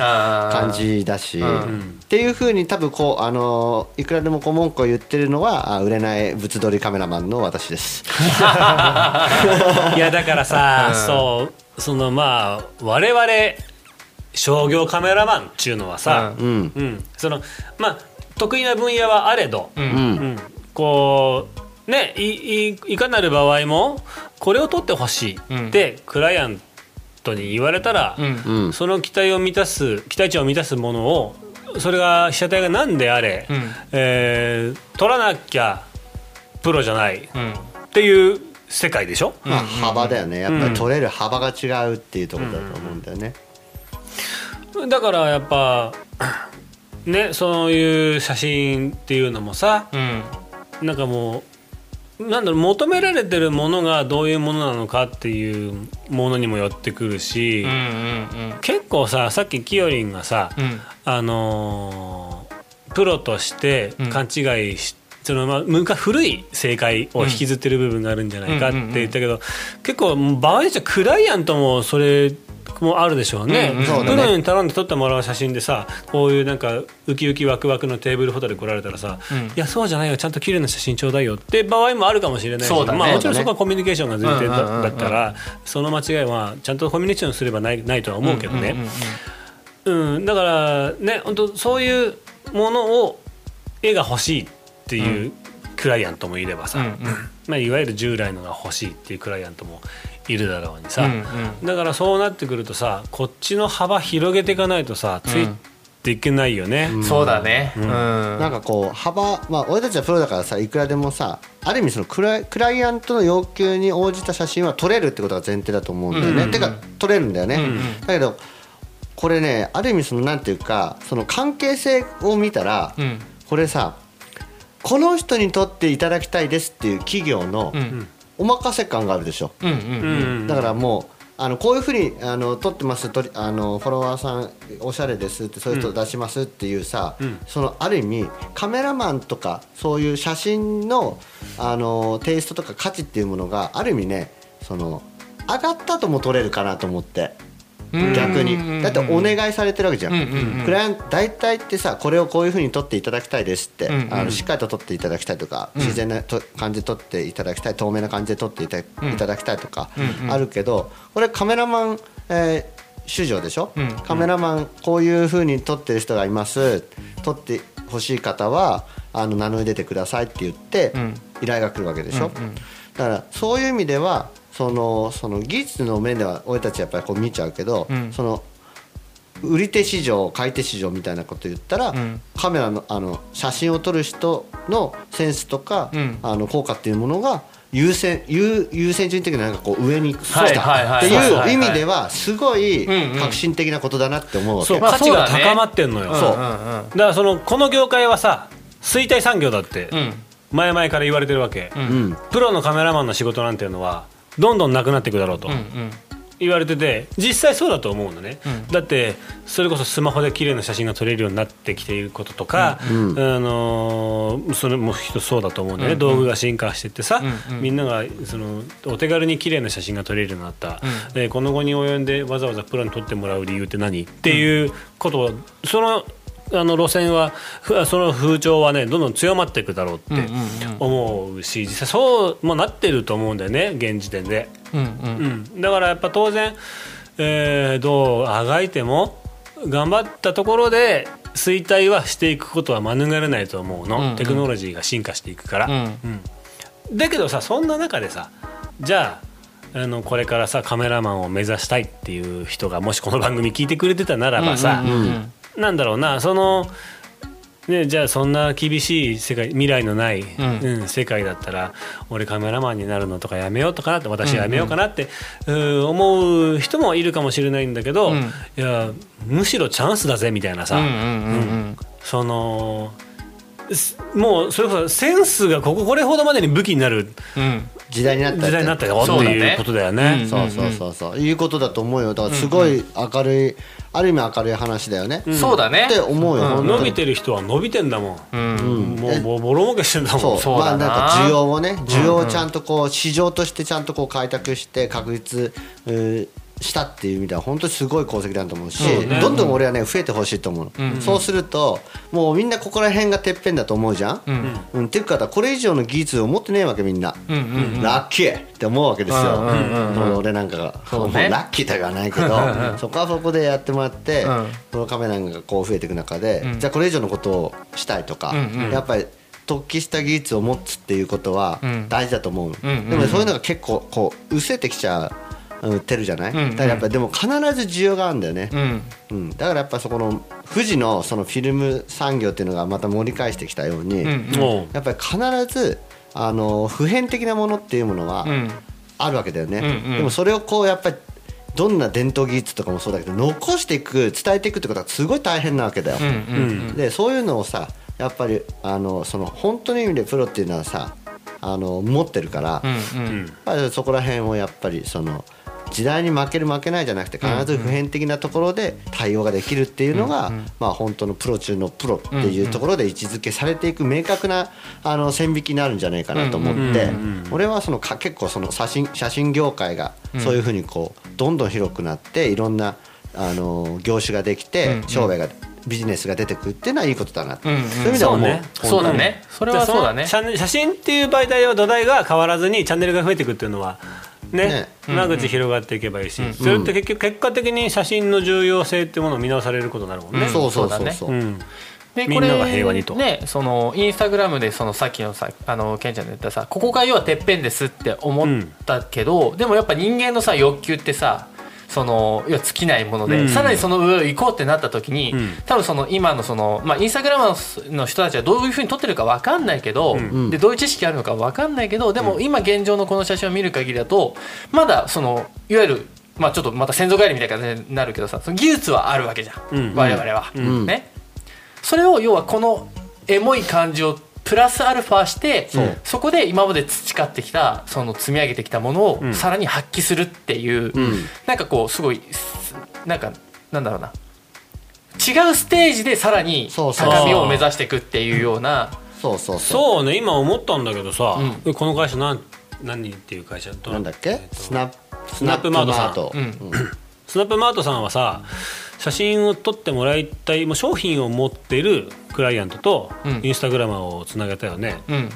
感じだし、うん。っていうふうに多分こうあのいくらでもこう文句を言ってるのはあ売れない物撮りカメラマンの私です。いやだからさ、そうそのまあ我々商業カメラマンっちゅうのはさ、うん。うん。そのまあ得意な分野はあれど、うんうん。うん。こうねいいいかなる場合もこれを取ってほしいって、クライアントに言われたら、うん。うん。その期待を満たす期待値を満たすものをそれが被写体が何であれ、うん。えー取らなきゃプロじゃないっうん。ていう世界でしょ、まあ、幅だよね。やっぱり撮れる幅が違うっていうところだと思うんだよね。だからやっぱねそういう写真っていうのもさうん。なんかもうなんだろう求められてるものがどういうものなのかっていうものにもよってくるし、うんうん結構ささっききよりんがさ、うん。あのープロとしてうん。勘違いし、そのまあ昔古い正解を引きずってる部分があるんじゃないかって言ったけど、結構場合によってはクライアントもそれもあるでしょうね,、うんう頼んで撮ってもらう写真でさこういうなんかウキウキワクワクのテーブルフォトで来られたらさ、うん。いやそうじゃないよ。ちゃんと綺麗な写真ちょうだいよって場合もあるかもしれないしそうだね。まあ、もちろんそこはコミュニケーションが前提だ,、うんうんうんうん。ったらその間違いはちゃんとコミュニケーションすればないないとは思うけどね。んんん。うん、だからね本当そういうものを絵が欲しいっていうクライアントもいればさ、うんうん。まあ、いわゆる従来のが欲しいっていうクライアントもいるだろうにさ、うんうん。だからそうなってくるとさこっちの幅広げていかないとさつい、うんていけないよね、そうだね。うん。なんかこう幅まあ俺たちはプロだからさいくらでもさある意味そのクライクライアントの要求に応じた写真は撮れるってことが前提だと思うんだよね、てか撮れるんだよね、だけどこれねある意味そのなんていうかその関係性を見たら、うん。これさこの人に撮っていただきたいですっていう企業のうんお任せ感があるでしょ、うんうんうん。だからもうあのこういうふうにあの撮ってますとりあのフォロワーさんおしゃれですってそういう人出しますっていうさ、そのある意味カメラマンとかそういう写真のあのテイストとか価値っていうものがある意味ねその上がったとも取れるかなと思って。逆に。だってお願いされてるわけじゃん,、うんうんうんクライアント大体ってさこれをこういうふうに撮っていただきたいですって、うんうんあのしっかりと撮っていただきたいとか、自然なと感じで撮っていただきたい透明な感じで撮っていた,、だきたいとかうんうん。あるけどこれカメラマン、えー主情でしょ、うん。カメラマンこういうふうに撮ってる人がいます。撮ってほしい方はあの名乗り出てくださいって言って、うん。依頼が来るわけでしょ、うんうん。だからそういう意味ではそのその技術の面では俺たちやっぱりこう見ちゃうけど、うん。その売り手市場買い手市場みたいなこと言ったら、うん。カメラのあの写真を撮る人のセンスとか、うん。あの効果っていうものが優先優優先順位的になんかこう上に来たはいはいはい。ってはい。う意味ではすごいうんうん。革新的なことだなって思うわけ。そう、まあ価値が高まってんのよ、そううんうん。だからそのこの業界はさ衰退産業だってうん。前々から言われてるわけ、うん。うん。プロのカメラマンの仕事なんていうのはどんどんなくなっていくだろうとうんうん。言われてて実際そうだと思うのね、うん。だってそれこそスマホで綺麗な写真が撮れるようになってきていることとか、うんあのーそれも一つそうだと思うんだよね、うん道具が進化してってさ、うんうん。みんながそのお手軽に綺麗な写真が撮れるようになった、うん。でこの後に及んでわざわざプロに撮ってもらう理由って何？っていうことをそのあの路線はふその風潮はねどんどん強まっていくだろうって思うし実際そうもなってると思うんだよね現時点で。うんうん。うん、だからやっぱ当然、えーどうあがいても頑張ったところで衰退はしていくことは免れないと思うの、うんうん。テクノロジーが進化していくから、うん。うん。だけどさそんな中でさじゃああのこれからさカメラマンを目指したいっていう人がもしこの番組聞いてくれてたならばさ、うんうんうんなんだろうなそのね、じゃあそんな厳しい世界未来のない、ん。うん世界だったら俺カメラマンになるのとかやめようとかなって私やめようかなって、うん思う人もいるかもしれないんだけど、うん。いやむしろチャンスだぜみたいなさ、うんうんうんそのすもうそれこそセンスがこここれほどまでに武器になるうん。うん時代になった時代になったよってそうだねいうことだよね。うんそうそうそうそう。いうことだと思うよ。だからすごい明るい、ある意味明るい話だよね、そうだね。って思うよ、伸びてる人は伸びてんだもん。うん。もうボボロ儲けしてんだもん。そう。そうだな。まあなんか需要をね需要をちゃんとこう市場としてちゃんとこう開拓して確立、えーしたっていう意味では本当にすごい功績だと思うし、どんどん俺はね増えてほしいと思うの、そうするともうみんなここら辺がてっぺんだと思うじゃん、うん。うん、っていうかこれ以上の技術を持ってねえわけみんな、うんうんラッキーって思うわけですよ、うんうんうんもう俺なんかが、そうね。もうラッキーとかはないけどそこはそこでやってもらって、うん。このカメラがこう増えていく中で、うん。じゃあこれ以上のことをしたいとか、うんうん。やっぱり突起した技術を持つっていうことはうん。大事だと思うの、うんうんでもそういうのが結構こう薄れてきちゃううんてるじゃない、うんうん。だからやっぱりでも必ず需要があるんだよね、うん。うん、だからやっぱそこの富士のそのフィルム産業っていうのがまた盛り返してきたように、うんもやっぱり必ずあの普遍的なものっていうものはうん。あるわけだよね、うんうん。でもそれをこうやっぱりどんな伝統技術とかもそうだけど残していく伝えていくってことはすごい大変なわけだよ、うんうんでそういうのをさやっぱりあのその本当の意味でプロっていうのはさあの持ってるから、うんやうんそこら辺をやっぱりその時代に負ける負けないじゃなくて必ず普遍的なところで対応ができるっていうのが、まあ、本当のプロ中のプロっていうところで位置づけされていく明確なあの線引きになるんじゃないかなと思って俺はそのか結構その写真写真業界がそういうふうにこうどんどん広くなっていろんなあの業種ができて商売がビジネスが出てくるっていうのはいいことだなと、うんうんそういう意味では思う。そう。ねそうだね。それはそうだね。写真っていう媒体は土台が変わらずにチャンネルが増えていくっていうのはね。ね。間口広がっていけばいいし、それって結局結果的に写真の重要性っていうものを見直されることになるもんね。そうそうそうだねそうそう。うん。でみんなが平和にと。ねそのインスタグラムでそのさっきのさあのケンちゃんの言ったさここが要はてっぺんですって思ったけど、でもやっぱ人間のさ欲求ってさその要は尽きないもので、うん。さらにその上を行こうってなった時に、うん。多分その今のその、まあ、インスタグラムの人たちはどういうふうに撮ってるか分かんないけど、ん。でどういう知識あるのか分かんないけどでも今現状のこの写真を見る限りだとまだそのいわゆるまあちょっとまた先祖返りみたいな感じになるけどさその技術はあるわけじゃん、うん。我々は、ん。ね。それを要はこのエモい感じをプラスアルファしてそこで今まで培ってきたその積み上げてきたものをさらに発揮するっていう、ん。なんかこうすごいすなんかなんだろうな。違うステージでさらにそうそう。高みを目指していくっていうような。そうそうそう。そうね今思ったんだけどさ、うこの会社何何っていう会社どなんだっけ？えとスナップマートさん。スナップマートスナップマートさんはさ写真を撮ってもらいたいもう商品を持ってるクライアントとうん。インスタグラマーをつなげたよね、うん。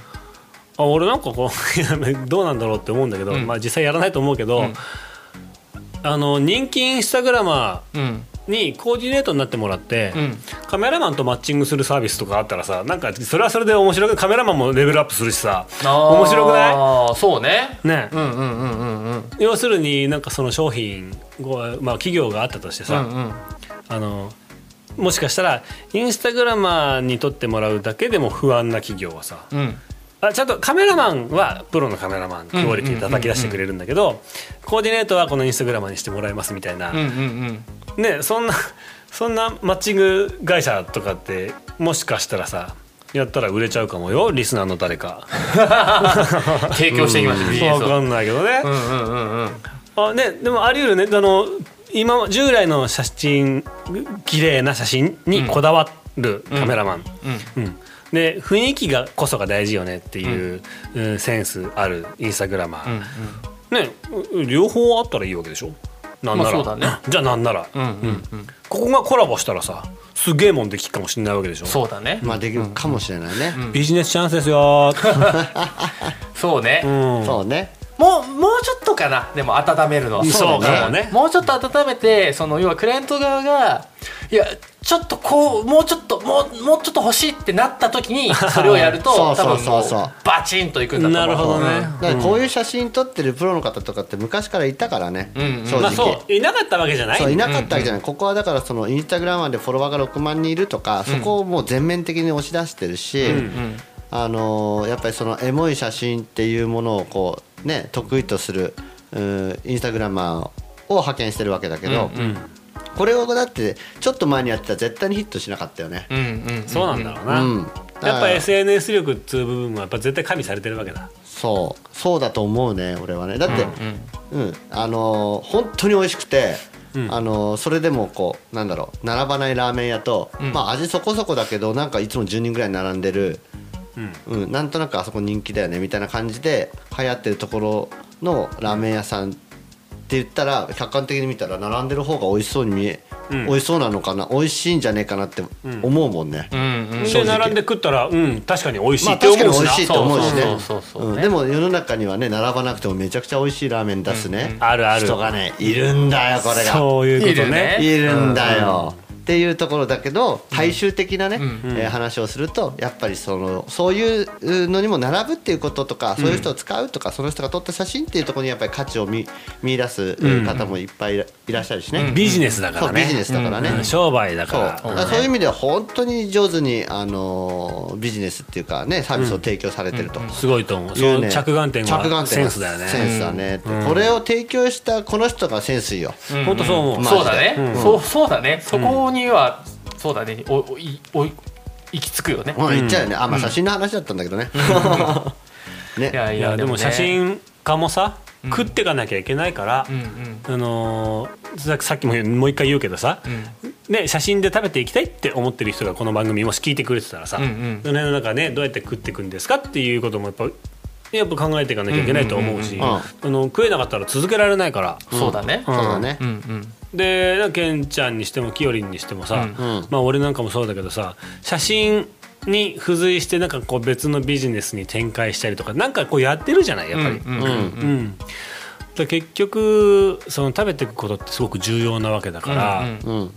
あ俺なんかこう どうなんだろうって思うんだけど、うん。まあ実際やらないと思うけど、うん。あの人気インスタグラマうん。ーにコーディネートになってもらって、うん。カメラマンとマッチングするサービスとかあったらさなんかそれはそれで面白くカメラマンもレベルアップするしさ面白くない？そうね。ね、うんうんうんうんうん要するになんかその商品を、まあ、企業があったとしてさ、うんうんあのもしかしたらインスタグラマーに撮ってもらうだけでも不安な企業はさうん。あちゃんとカメラマンはプロのカメラマンクオリティ叩き出してくれるんだけどコーディネートはこのインスタグラマーにしてもらいますみたいな、うんうんうん。ねそんなそんなマッチング会社とかってもしかしたらさやったら売れちゃうかもよリスナーの誰か。提供していきましょう分かんないけどね、うんうんうんうん。あねでもあり得るね。あの今従来の写真綺麗な写真にこだわるカメラマン、うん。で雰囲気がこそが大事よねっていう、うん。センスあるインスタグラマー、うんねう両方あったらいいわけでしょ？なんなら、まあね。じゃあなんなら、うんうんうん。ここがコラボしたらさすげえもんできっかもしれないわけでしょ？そうだね。まあできるかもしれないね、ビジネスチャンスですよ そうね。うん。そうねもうもうちょっとかな。でも温めるのは。そうだね。かもね。もうちょっと温めてその要はクライアント側がいやちょっとこうもうちょっともうもうちょっと欲しいってなった時に それをやるとそうそう多分もうそうバチンといくんだと思う。なるほどね。だからこういう写真撮ってるプロの方とかって昔からいたからね、うんうん。正直、まあそう。いなかったわけじゃない。そういなかったわけじゃない、ここはだからそのインスタグラマーでフォロワーが6万人いるとか、そこをもう全面的に押し出してるし、うんあのーやっぱりそのエモい写真っていうものをこうね得意とするうんインスタグラマーを派遣してるわけだけど、うんうん。これをだってちょっと前にやってたら絶対にヒットしなかったよね。うんうんそうなんだろうな、うん。やっぱ SNS 力っつう部分はやっぱ絶対加味されてるわけだ。そう。そうだと思うね俺はね。だって、うんあのー本当に美味しくて、うん。あのーそれでもこうなんだろう並ばないラーメン屋と、ん。まあ味そこそこだけどなんかいつも10人ぐらい並んでる、うん。うん、なんとなくあそこ人気だよねみたいな感じで流行ってるところのラーメン屋さんって言ったら客観的に見たら並んでる方が美味しそうに見え、うん。美味しそうなのかな美味しいんじゃねえかなって思うもんね。うんうん。で並んで食ったらうん確かに美味しいまあって思うしな、確かに美味しいと思うしね。でも世の中にはね並ばなくてもめちゃくちゃ美味しいラーメン出すね、あるある人がねいるんだよこれがそういうこといるねねいるんだよ、っていうところだけど大衆的なね、ん。えー話をするとやっぱりそのそういうのにも並ぶっていうこととか、そういう人を使うとかその人が撮った写真っていうところにやっぱり価値を見見出す方もいっぱいいらっしゃるしね、ビジネスだからね。そうビジネスだからね、うん。商売だそう。からだからそういう意味では本当に上手に、あのービジネスっていうかねサービスを提供されてると。すごいと思う。そいうね。の着眼点着眼は点がセンスだよね。センスだね、これを提供したこの人がセンスいいよ、本当そう思う、まあそうだね、うん。そうそうだね。そこには、そうだねおおいおい行き着くよね、っちゃうよね、あまあ写真の話だったんだけどね、ね。いやいいやでもね写真家もさ、食ってかなきゃいけないから、うんうん。あのーささっきももう一回言うけどさ、ね、写真で食べていきたいって思ってる人がこの番組もし聞いてくれてたらさ、うんうん。その辺の中ねどうやって食っていくんですかっていうこともやっぱやっぱ考えていかなきゃいけないと思うし、あの食えなかったら続けられないから。そうだね、そうだね。う、んうんでケンちゃんにしてもきよりんにしてもさ、うん。うんまあ俺なんかもそうだけどさ写真に付随してなんかこう別のビジネスに展開したりとかなんかこうやってるじゃないやっぱり。うんだ結局その食べていくことってすごく重要なわけだから、うん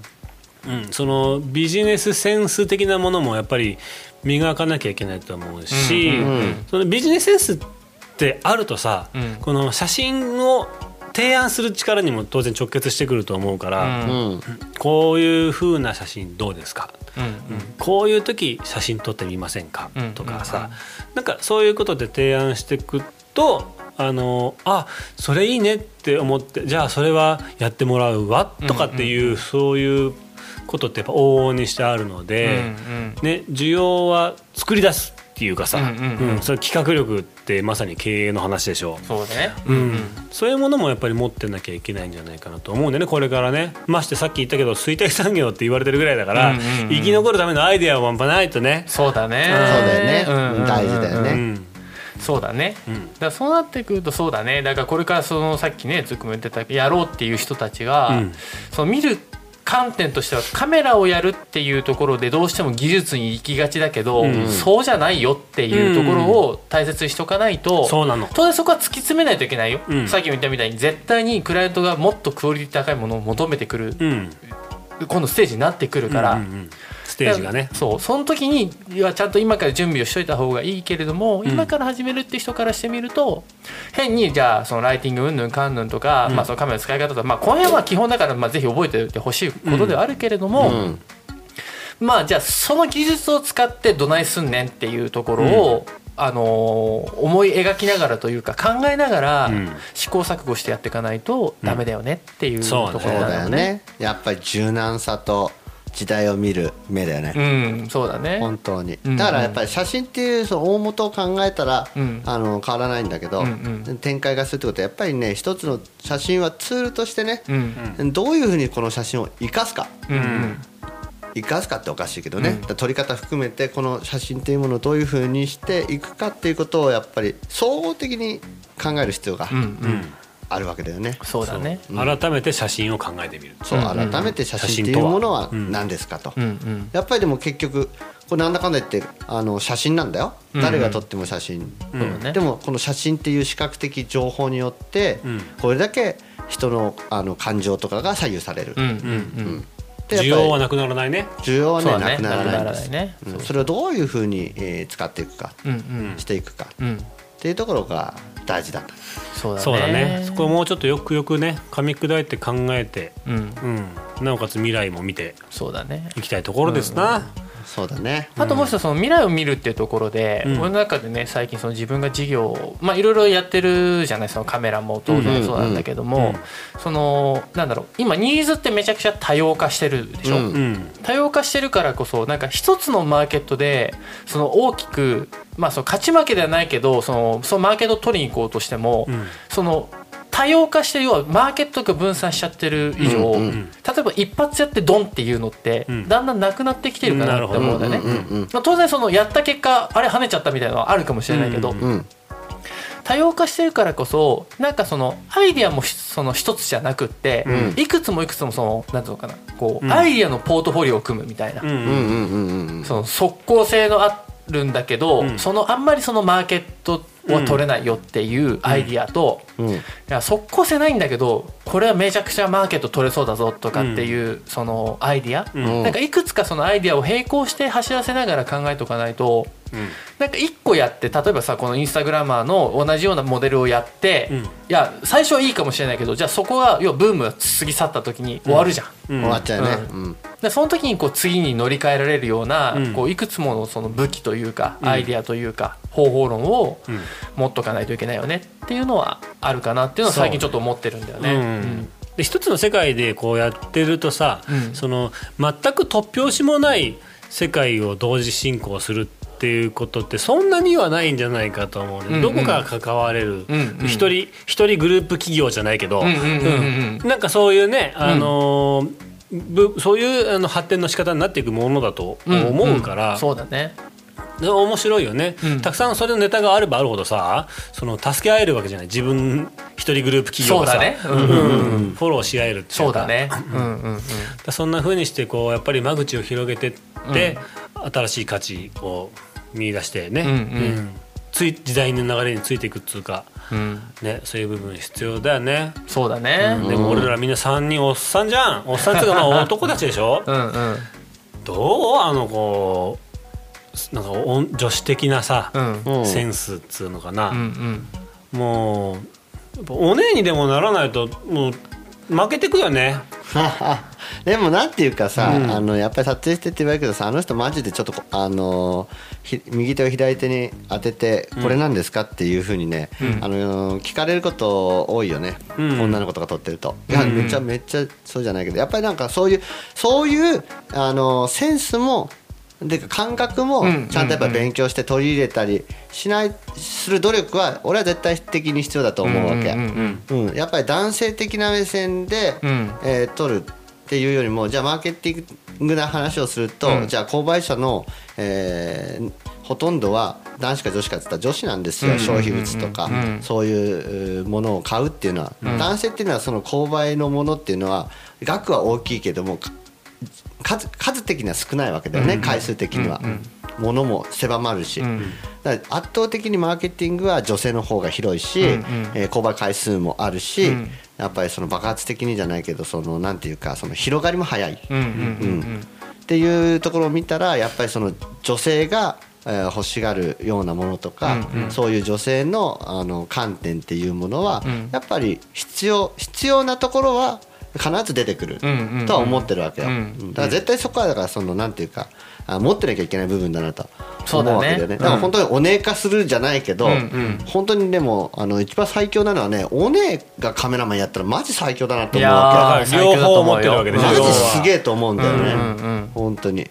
そのビジネスセンス的なものもやっぱり磨かなきゃいけないと思うし、そのビジネスセンスってあるとさ、うん。この写真を提案する力にも当然直結してくると思うから、うん。こういう風な写真どうですか、うん。うん。こういう時写真撮ってみませんか、うん。とかさ、なんかそういうことで提案していくとあのあそれいいねって思ってじゃあそれはやってもらうわとかっていう、そういうことってやっぱ往々にしてあるので、うん。ね、需要は作り出すっていうかさ、うんうんうん。それ企画力ってまさに経営の話でしょ。そうだね。うん。そういうものもやっぱり持ってなきゃいけないんじゃないかなと思うんでねこれからね。ましてさっき言ったけど衰退産業って言われてるぐらいだから、うんうんうん。生き残るためのアイデアは半端ないとね。そうだね。そうだよね。うんうんうん大事だよね。うん。そうだね、ん。だそうなってくるとそうだね。だからこれからそのさっきねつっくんも言ってたやろうっていう人たちが、うん。その見る観点としてはカメラをやるっていうところでどうしても技術に行きがちだけど、うん。そうじゃないよっていうところを大切にしとかないと、そうなの。当然そこは突き詰めないといけないよ、うん。さっきも言ったみたいに絶対にクライアントがもっとクオリティ高いものを求めてくる、うん今度ステージになってくるから、うんうんうんステージがね。そうその時にいやちゃんと今から準備をしといた方がいいけれども、今から始めるって人からしてみると変にじゃあそのライティングうんぬん。かんぬんとか、まあ、そのカメラの使い方とか、まあ、この辺は基本だから、まあ、ぜひ覚えておいてほしいことではあるけれども、うん。まあじゃあその技術を使ってどないすんねんっていうところを、あのー思い描きながらというか考えながらうん。試行錯誤してやっていかないとダメだよねっていうそうね。ところだよね。ね。やっぱり柔軟さと時代を見る目だよね、うん、そうだね。本当に。うんだからやっぱり写真っていうその大元を考えたら、うん。あの変わらないんだけど、うんう展開がするってことはやっぱりね一つの写真はツールとしてね、うん、どういうふうにこの写真を生かすか。うん、うん、生かすかっておかしいけどね、うん。だから撮り方含めてこの写真っていうものをどういうふうにしていくかっていうことをやっぱり総合的に考える必要がうん、うん、あるわけだよね。そうだね。改めて写真を考えてみる。そううんうん。改めて写真っていうものは何ですかと。うん、うん、やっぱりでも結局これなんだかんだ言ってあの写真なんだよ、うん。誰が撮っても写真、そうだね。でもこの写真っていう視覚的情報によって、うん。これだけ人のあの感情とかが左右される、うん、うん、うん。需要はなくならないね。需要はねね。なくならないんでなくならすないね。う。んそれをどういうふうに、えー使っていくか、うん、うん、していくか。うん。っていうところが大事だと。そうだね。そこをもうちょっとよくよくね噛み砕いて考えて、うん、うん、なおかつ未来も見てそうだね。いきたいところですな。そうだね。あともう一つその未来を見るっていうところで、うん。俺の中でね最近その自分が事業をまあいろいろやってるじゃないそのカメラも当然そうなんだけども、そのなんだろう今ニーズってめちゃくちゃ多様化してるでしょ、うんうん。多様化してるからこそなんか一つのマーケットでその大きくまあその勝ち負けではないけどそのそのマーケットを取りに行こうとしても、うん。その多様化してる要はマーケットが分散しちゃってる以上、うんうん例えば一発やってドンっていうのって、うん。だんだんなくなってきてるかなって思うんだよね。うんうんうん。まあ、当然そのやった結果あれ跳ねちゃったみたいなのはあるかもしれないけど、うんうん多様化してるからこそなんかそのアイディアもひその一つじゃなくって、うん。いくつもいくつもそのなんていうのかなこう、うん。アイディアのポートフォリオを組むみたいな、その即効性のあるんだけど、うん。そのあんまりそのマーケットは取れないよっていうアイディアと、うん。いや即効性ないんだけどこれはめちゃくちゃマーケット取れそうだぞとかっていう、そのアイディア、うん。なんかいくつかそのアイディアを並行して走らせながら考えておかないとうん。なんか1個やって例えばさこのインスタグラマーの同じようなモデルをやって、うん。いや最初はいいかもしれないけどじゃあそこが要はブームが過ぎ去った時に終わるじゃん。うん。終わっちゃうね。ううん。でその時にこう次に乗り換えられるような、うん。こういくつものその武器というか、うん。アイデアというか方法論をうん。持っとかないといけないよねっていうのはあるかなっていうのは最近ちょっと思ってるんだよね。うん。で一つの世界でこうやってるとさ、うん。その全く突拍子もない世界を同時進行するっていうことってそんなにはないんじゃないかと思うね、うんうん。どこか関われる。うんうん一、人一人グループ企業じゃないけど、うんうんうんうん。うん。なんかそういうね、あのーぶそういうあの発展の仕方になっていくものだと思うから、ん。そうだね。で面白いよね、うん。たくさんそれのネタがあればあるほどさその助け合えるわけじゃない。自分一人グループ企業がさ。そうだね。うん。うん。うんうんフォローし合えるっていか。そうだね。うん。うんうん。だそんな風にしてこうやっぱり間口を広げてって、新しい価値を見出してね、うんうん。つい時代の流れについていくっつうか、うん、ね、そういう部分必要だよね。そうだね。でも俺らみんな3人おっさんじゃん。おっさんっていうかまあ男たちでしょ。うんうん。どう？あのこうなんかお女子的なさ、うん。うんセンスっつうのかな、うんうん。もうぱお姉にでもならないともう負けてくよね。でもなんていうかさ、あのやっぱり撮影してって言われるけどさあの人マジでちょっとこあのひ右手を左手に当ててこれなんですかっていうふうにね、あの聞かれること多いよね、ん。女の子とか撮ってると、いやめっちゃめっちゃそうじゃないけどやっぱりなんかそういうそういうあのセンスもで感覚もうんちゃんとやっぱり勉強して取り入れたりしないする努力は俺は絶対的に必要だと思うわけ。うんやっぱり男性的な目線で、うん。えー取るっていうよりもじゃあマーケティングな話をすると、うん。じゃあ購買者の、えーほとんどは男子か女子かって言ったら女子なんですよ、うん。消費物とか、うんそういううものを買うっていうのは、男性っていうのはその購買のものっていうのは額は大きいけどもか数数的には少ないわけだよね、回数的には、ものも狭まるし、ん。だから圧倒的にマーケティングは女性の方が広いし、えー購買回数もあるし、うん。やっぱりその爆発的にじゃないけどそのなんていうかその広がりも早い、うん。っていうところを見たらやっぱりその女性が、えー欲しがるようなものとか、うんうん。そういう女性のあの観点っていうものは、うん。やっぱり必要必要なところは必ず出てくるとは思ってるわけよ、だから絶対そこはだからそのなんていうかあ持ってなきゃいけない部分だなとそうだね。思うわけだよね。うん。だから本当にお姉化するじゃないけど、うんうん。本当にでもあの一番最強なのはねお姉がカメラマンやったらマジ最強だなと思うわけー最強だと思うよ両方持ってるわけでマジすげえと思うんだよね、うんうんうん。本当に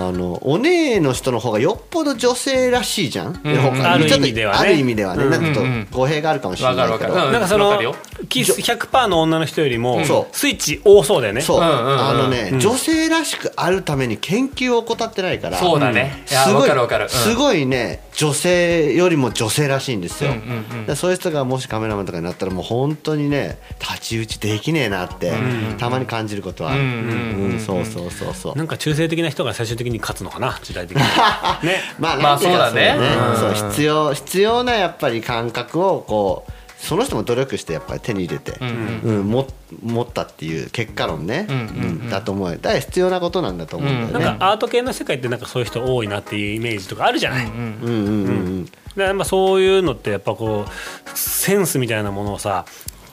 あのお姉の人の方がよっぽど女性らしいじゃん、うんうん他ある意味ではね。ある意味ではね、うんなんかちょうんうんっと語弊があるかもしれないけど、わかるわかる。なんかそのキス100%の女の人よりもスイッチ多そうだよね。そう、うんうんうん。あのね、うん。女性らしくあるために研究を怠ってないからそうだね。すごいわかるわかる。うん。すごいね女性よりも女性らしいんですよ、うんうんうん。でそういう人がもしカメラマンとかになったらもう本当にね太刀打ちできねえなって、たまに感じることはある、うんうんうんうん。そうそうそうそう。なんか中性的な人が最終的に勝つのかな？時代的に。ね。まあ、まあそうだね。そううん。そう必要必要なやっぱり感覚をこうその人も努力してやっぱり手に入れて、うんも持ったっていう結果論ね、うんうんうん。だと思う。よだから必要なことなんだと思うんだよね。なんかアート系の世界ってなんかそういう人多いなっていうイメージとかあるじゃない、うんうんうんうん。そういうのってやっぱこうセンスみたいなものをさ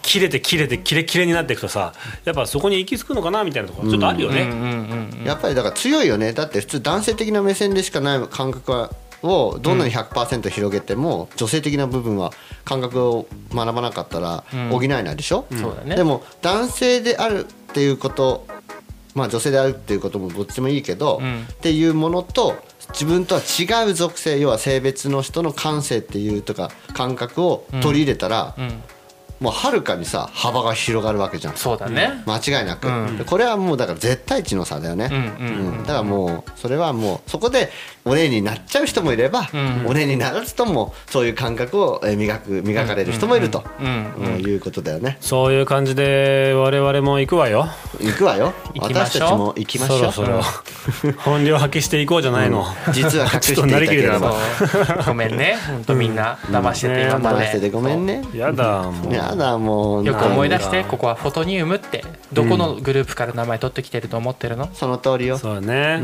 切れて切れてキレキレになっていくとさやっぱそこに行き着くのかなみたいなところちょっとあるよね、うんうんうん。やっぱりだから強いよね。だって普通男性的な目線でしかない感覚はをどんなに100%広げても、女性的な部分は感覚を学ばなかったら補えないでしょ、でも男性であるっていうことまあ女性であるっていうこともどっちもいいけど、うん。っていうものと自分とは違う属性要は性別の人の感性っていうとか感覚を取り入れたら、うん。もうはるかにさ幅が広がるわけじゃん。そうだね。間違いなく、うん。でこれはもうだから絶対値の差だよね、うんうん。うん。だからもうそれはもうそこでお姉になっちゃう人もいれば、ん。お姉にならずともそういう感覚をえー磨く磨かれる人もいると、いうことだよね。そういう感じで我々も行くわよ。行くわよ。私たちも行きましょう。そろそろ。本領発揮していこうじゃないの、実は隠していたければ。ごめんね。本当みんな。騙してて今まで騙しててごめんね。やだもう。やだもう。よく思い出してここはフォトニウムってどこのグループから名前取ってきてると思ってるの？その通りよ。そうだね、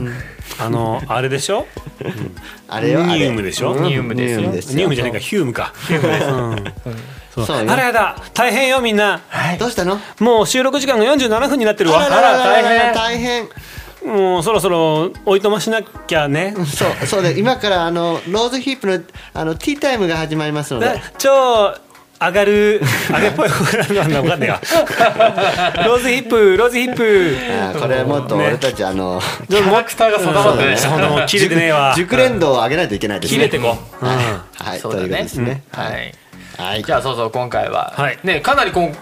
あのあれでしょ？あれよあれ。ニウムでしょ？うん。ニウムですよ。ニウムじゃないかヒュームかヒュームです、うん。そう。そうよ。あらやだ。大変よみんな。はい。どうしたの？もう収録時間が47分になってるわ。あらららら大変。大変。もうそろそろおいとましなきゃね。そう。そうで今からあのローズヒップのあのティータイムが始まりますので。だ超上がる上げっぽいなんだ分かんないわローズヒップローズヒップ。これもっと俺たちあのキャラクターが定まって切れてね。えわ熟練度を上げないといけないですね。切れてこう、うん。はい。というですね。はいはい。じゃあそうそう今回は、はい。ねかなりこん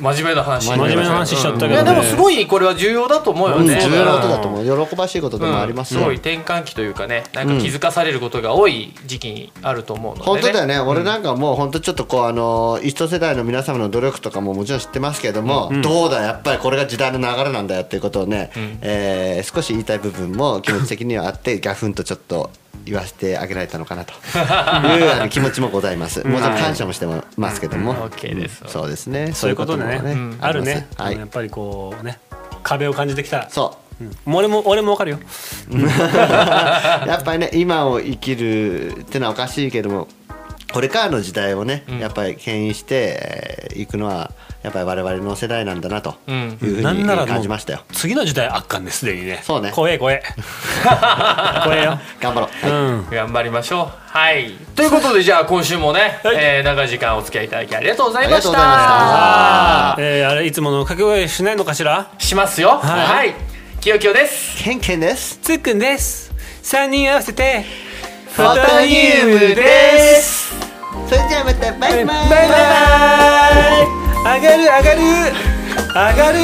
真面目な話。真面目な話しちゃったけどね。いやでもすごいこれは重要だと思うよね、うん重要なことだと思う。喜ばしいことでもありますよ。すごい転換期というかねなんか気づかされることが多い時期にあると思うので、ね、本当だよね、俺なんかもう本当ちょっとこうあの一世代の皆様の努力とかももちろん知ってますけども、どうだやっぱりこれが時代の流れなんだよっていうことをね、えー少し言いたい部分も気持ち的にはあってギャフンとちょっと言わせてあげられたのかなと。いうあの気持ちもございます。もちろん感謝もしてますけども、うん。OK です。うん。そうですね。そういうことでね。あるね。はい。やっ。ぱりこうね壁を感じてきた。そう。うん。俺も俺もわかるよ。やっぱりね今を生きるってのはおかしいけどもこれからの時代をね、やっぱり牽引していくのはやっぱり我々の世代なんだなというふうになんならもう感じましたよ。次の時代あっかんですでにね。そうね。怖え怖え 怖えよ。頑張ろう。うはい。ん。頑張りましょう。はい。ということでじゃあ今週もね、はい。えー長い時間お付き合いいただきありがとうございました。ありがとうございました。あーえーあれいつもの掛け声しないのかしら？しますよ。はい、きよきよです。ケンケンです。つっくんです。3人合わせてフォトニウムです。それじゃあまたバイバイ。バイバイ上がる上がる上がる